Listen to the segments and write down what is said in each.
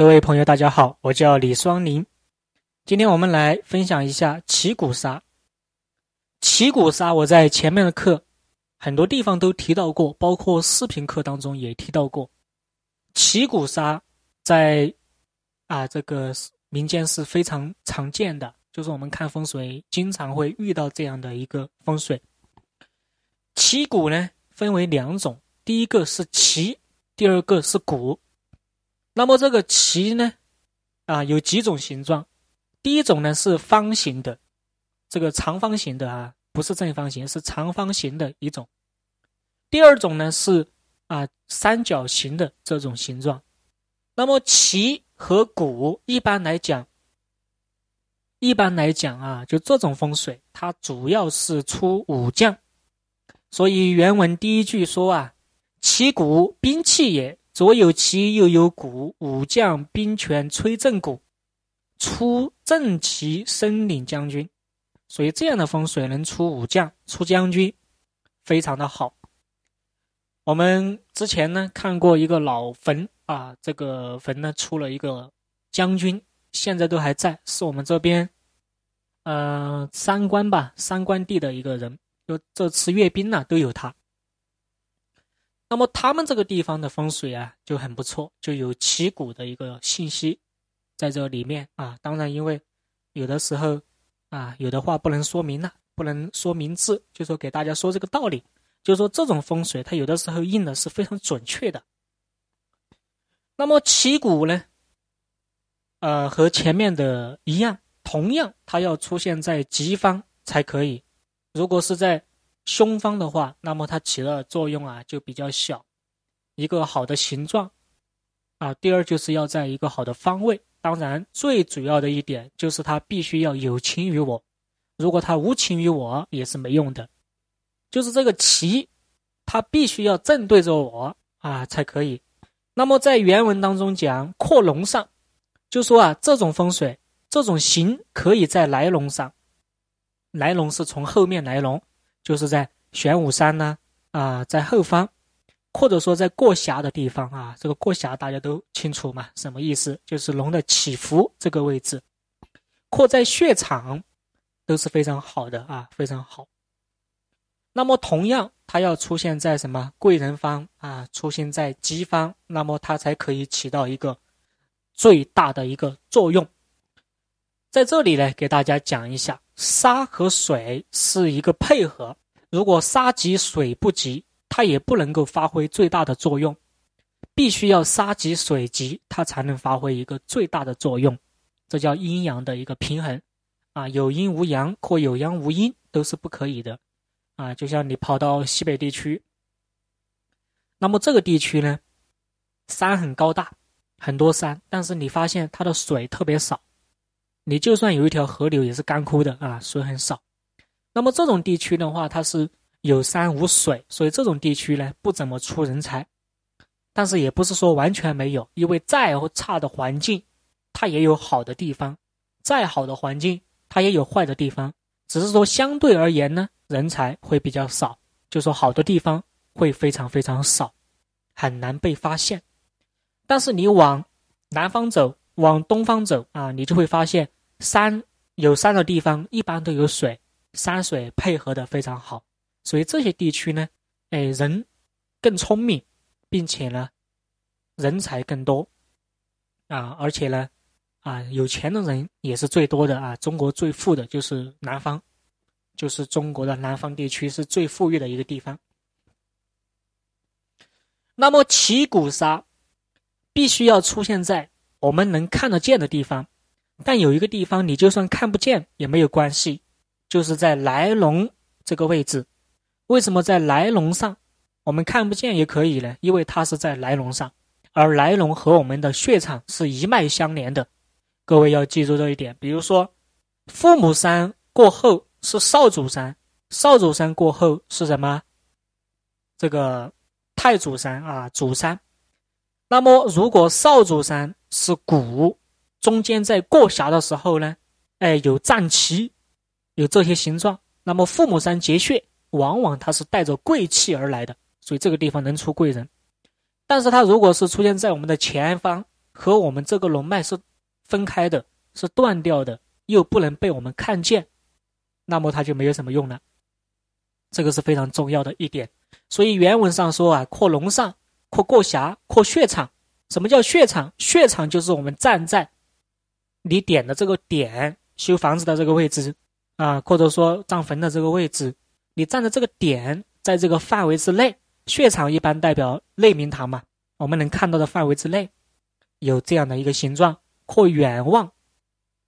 各位朋友，大家好，我叫李双林。今天我们来分享一下旗鼓杀。旗鼓杀，我在前面的课很多地方都提到过，包括视频课当中也提到过。旗鼓杀在啊这个民间是非常常见的，就是我们看风水经常会遇到这样的一个风水。旗鼓呢分为两种，第一个是旗，第二个是鼓。那么这个旗呢，啊，有几种形状。第一种呢是方形的，这个长方形的啊，不是正方形，是长方形的一种。第二种呢是啊三角形的这种形状。那么旗和鼓一般来讲，一般来讲啊，就这种风水，它主要是出武将。所以原文第一句说啊，旗鼓兵器也。左有旗，右有鼓，武将兵权吹正鼓，出正旗升领将军。所以这样的风水能出武将、出将军，非常的好。我们之前呢看过一个老坟啊，这个坟呢出了一个将军，现在都还在，是我们这边呃三关吧，三关地的一个人，就这次阅兵呢都有他。那么他们这个地方的风水啊就很不错，就有旗鼓的一个信息在这里面啊。当然，因为有的时候啊，有的话不能说明了，不能说明字，就说给大家说这个道理，就说这种风水它有的时候印的是非常准确的。那么旗鼓呢，呃，和前面的一样，同样它要出现在吉方才可以，如果是在。凶方的话，那么它起的作用啊就比较小。一个好的形状啊，第二就是要在一个好的方位。当然，最主要的一点就是它必须要有情于我。如果它无情于我，也是没用的。就是这个旗，它必须要正对着我啊才可以。那么在原文当中讲扩龙上，就说啊这种风水，这种形可以在来龙上。来龙是从后面来龙。就是在玄武山呢，啊，在后方，或者说在过峡的地方啊，这个过峡大家都清楚嘛，什么意思？就是龙的起伏这个位置，扩在血场，都是非常好的啊，非常好。那么同样，它要出现在什么贵人方啊，出现在吉方，那么它才可以起到一个最大的一个作用。在这里呢，给大家讲一下。沙和水是一个配合，如果沙急水不急，它也不能够发挥最大的作用，必须要沙急水急，它才能发挥一个最大的作用，这叫阴阳的一个平衡，啊，有阴无阳或有阳无阴都是不可以的，啊，就像你跑到西北地区，那么这个地区呢，山很高大，很多山，但是你发现它的水特别少。你就算有一条河流，也是干枯的啊，水很少。那么这种地区的话，它是有山无水，所以这种地区呢不怎么出人才。但是也不是说完全没有，因为再差的环境，它也有好的地方；再好的环境，它也有坏的地方。只是说相对而言呢，人才会比较少，就说好的地方会非常非常少，很难被发现。但是你往南方走。往东方走啊，你就会发现山有山的地方一般都有水，山水配合的非常好，所以这些地区呢，哎，人更聪明，并且呢，人才更多啊，而且呢，啊，有钱的人也是最多的啊。中国最富的就是南方，就是中国的南方地区是最富裕的一个地方。那么旗鼓沙必须要出现在。我们能看得见的地方，但有一个地方你就算看不见也没有关系，就是在来龙这个位置。为什么在来龙上我们看不见也可以呢？因为它是在来龙上，而来龙和我们的血场是一脉相连的。各位要记住这一点。比如说，父母山过后是少主山，少主山过后是什么？这个太祖山啊，祖山。那么如果少主山，是鼓，中间在过峡的时候呢，哎，有战旗，有这些形状。那么父母山结穴，往往它是带着贵气而来的，所以这个地方能出贵人。但是它如果是出现在我们的前方和我们这个龙脉是分开的，是断掉的，又不能被我们看见，那么它就没有什么用了。这个是非常重要的一点。所以原文上说啊，扩龙上，扩过峡，扩穴场。什么叫血场？血场就是我们站在你点的这个点，修房子的这个位置啊，或者说葬坟的这个位置，你站的这个点，在这个范围之内，血场一般代表内明堂嘛，我们能看到的范围之内，有这样的一个形状。或远望，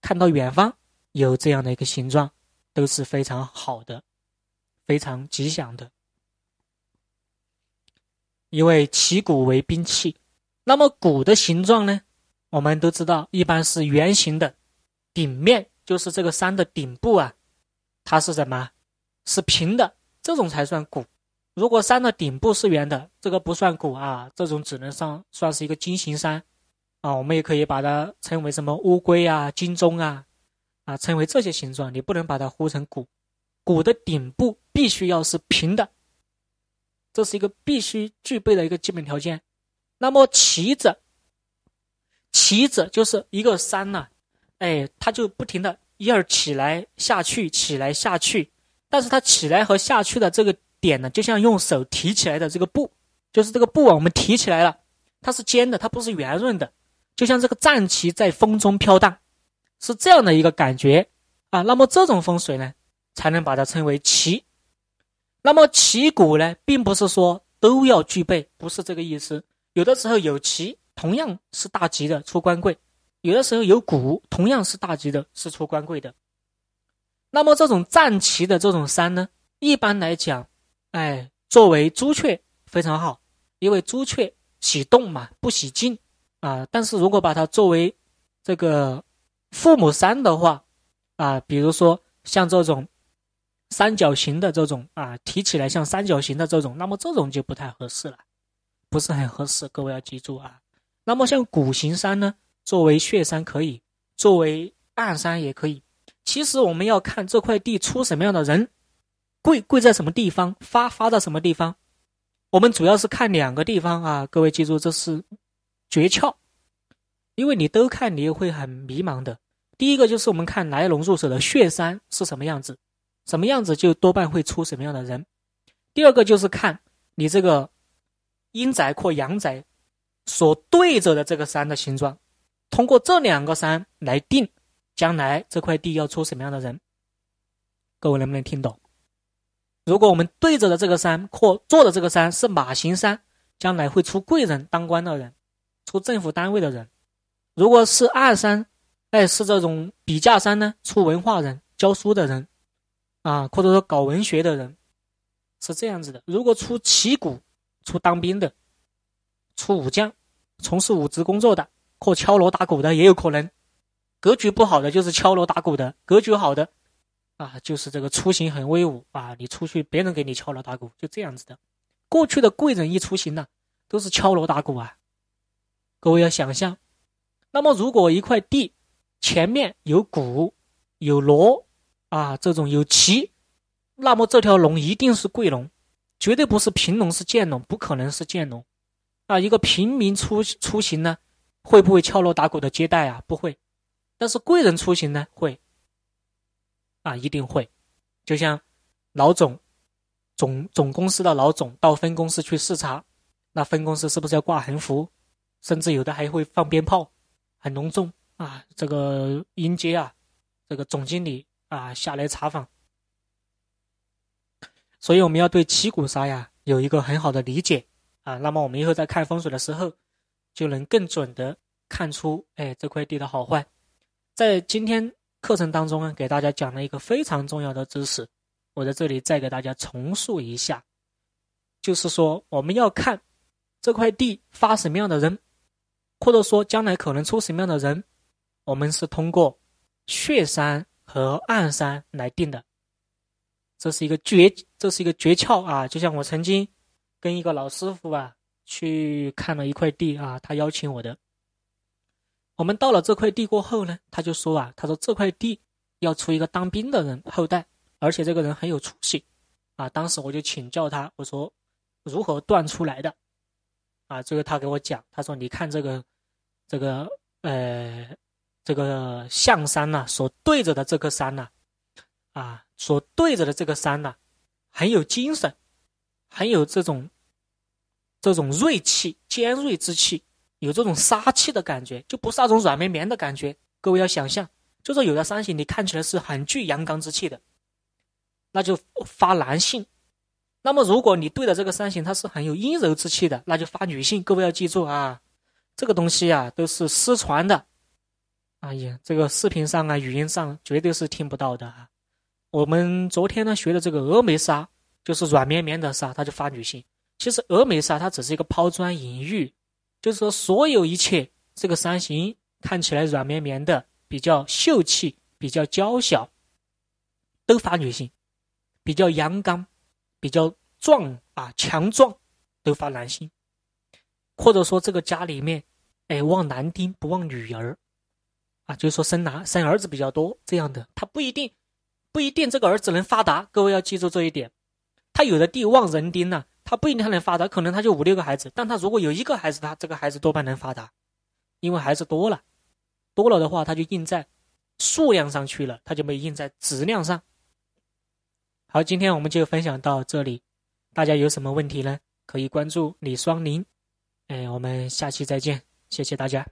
看到远方有这样的一个形状，都是非常好的，非常吉祥的。因为旗鼓为兵器，那么鼓的形状呢？我们都知道，一般是圆形的，顶面就是这个山的顶部啊，它是什么？是平的，这种才算鼓。如果山的顶部是圆的，这个不算鼓啊，这种只能上算是一个金形山啊。我们也可以把它称为什么乌龟啊、金钟啊，啊，称为这些形状，你不能把它呼成鼓。鼓的顶部必须要是平的。这是一个必须具备的一个基本条件。那么旗子，旗子就是一个山呢，哎，它就不停的一二起来下去，起来下去。但是它起来和下去的这个点呢，就像用手提起来的这个布，就是这个布啊，我们提起来了，它是尖的，它不是圆润的，就像这个战旗在风中飘荡，是这样的一个感觉啊。那么这种风水呢，才能把它称为旗。那么旗鼓呢，并不是说都要具备，不是这个意思。有的时候有旗，同样是大吉的，出官贵；有的时候有鼓，同样是大吉的，是出官贵的。那么这种战旗的这种山呢，一般来讲，哎，作为朱雀非常好，因为朱雀喜动嘛，不喜静啊。但是如果把它作为这个父母山的话，啊，比如说像这种。三角形的这种啊，提起来像三角形的这种，那么这种就不太合适了，不是很合适。各位要记住啊。那么像古形山呢，作为血山可以，作为暗山也可以。其实我们要看这块地出什么样的人，贵贵在什么地方，发发在什么地方。我们主要是看两个地方啊，各位记住这是诀窍，因为你都看你也会很迷茫的。第一个就是我们看来龙入手的血山是什么样子。什么样子就多半会出什么样的人。第二个就是看你这个阴宅或阳宅所对着的这个山的形状，通过这两个山来定将来这块地要出什么样的人。各位能不能听懂？如果我们对着的这个山或坐的这个山是马形山，将来会出贵人、当官的人，出政府单位的人；如果是暗山，哎，是这种笔架山呢，出文化人、教书的人。啊，或者说搞文学的人是这样子的：如果出旗鼓，出当兵的，出武将，从事武职工作的，或敲锣打鼓的也有可能。格局不好的就是敲锣打鼓的，格局好的啊，就是这个出行很威武啊，你出去别人给你敲锣打鼓，就这样子的。过去的贵人一出行呢，都是敲锣打鼓啊。各位要想象，那么如果一块地前面有鼓有锣。啊，这种有旗，那么这条龙一定是贵龙，绝对不是贫农是贱农，不可能是贱农。啊，一个平民出出行呢，会不会敲锣打鼓的接待啊？不会。但是贵人出行呢，会。啊，一定会。就像老总，总总公司的老总到分公司去视察，那分公司是不是要挂横幅？甚至有的还会放鞭炮，很隆重啊。这个迎接啊，这个总经理。啊，下来查访，所以我们要对七股沙呀有一个很好的理解啊。那么我们以后在看风水的时候，就能更准的看出，哎，这块地的好坏。在今天课程当中呢，给大家讲了一个非常重要的知识，我在这里再给大家重述一下，就是说我们要看这块地发什么样的人，或者说将来可能出什么样的人，我们是通过血山。和暗山来定的，这是一个诀，这是一个诀窍啊！就像我曾经跟一个老师傅啊去看了一块地啊，他邀请我的。我们到了这块地过后呢，他就说啊，他说这块地要出一个当兵的人后代，而且这个人很有出息啊。当时我就请教他，我说如何断出来的啊？这个他给我讲，他说你看这个这个呃这个象山呐，所对着的这颗山呐，啊，所对着的这个山呐，很有精神，很有这种这种锐气、尖锐之气，有这种杀气的感觉，就不是那种软绵绵的感觉。各位要想象，就是有的山形你看起来是很具阳刚之气的，那就发男性。那么，如果你对着这个山形它是很有阴柔之气的，那就发女性。各位要记住啊，这个东西啊都是失传的。哎呀，这个视频上啊、语音上绝对是听不到的啊。我们昨天呢学的这个峨眉纱，就是软绵绵的纱，它就发女性。其实峨眉纱它只是一个抛砖引玉，就是说所有一切这个山形看起来软绵绵的，比较秀气、比较娇小，都发女性，比较阳刚。比较壮啊，强壮，都发男性，或者说这个家里面，哎，旺男丁不旺女儿，啊，就是说生男生儿子比较多这样的，他不一定不一定这个儿子能发达，各位要记住这一点。他有的地旺人丁呢，他不一定他能发达，可能他就五六个孩子，但他如果有一个孩子，他这个孩子多半能发达，因为孩子多了，多了的话他就印在数量上去了，他就没印在质量上。好，今天我们就分享到这里。大家有什么问题呢？可以关注李双林。哎，我们下期再见，谢谢大家。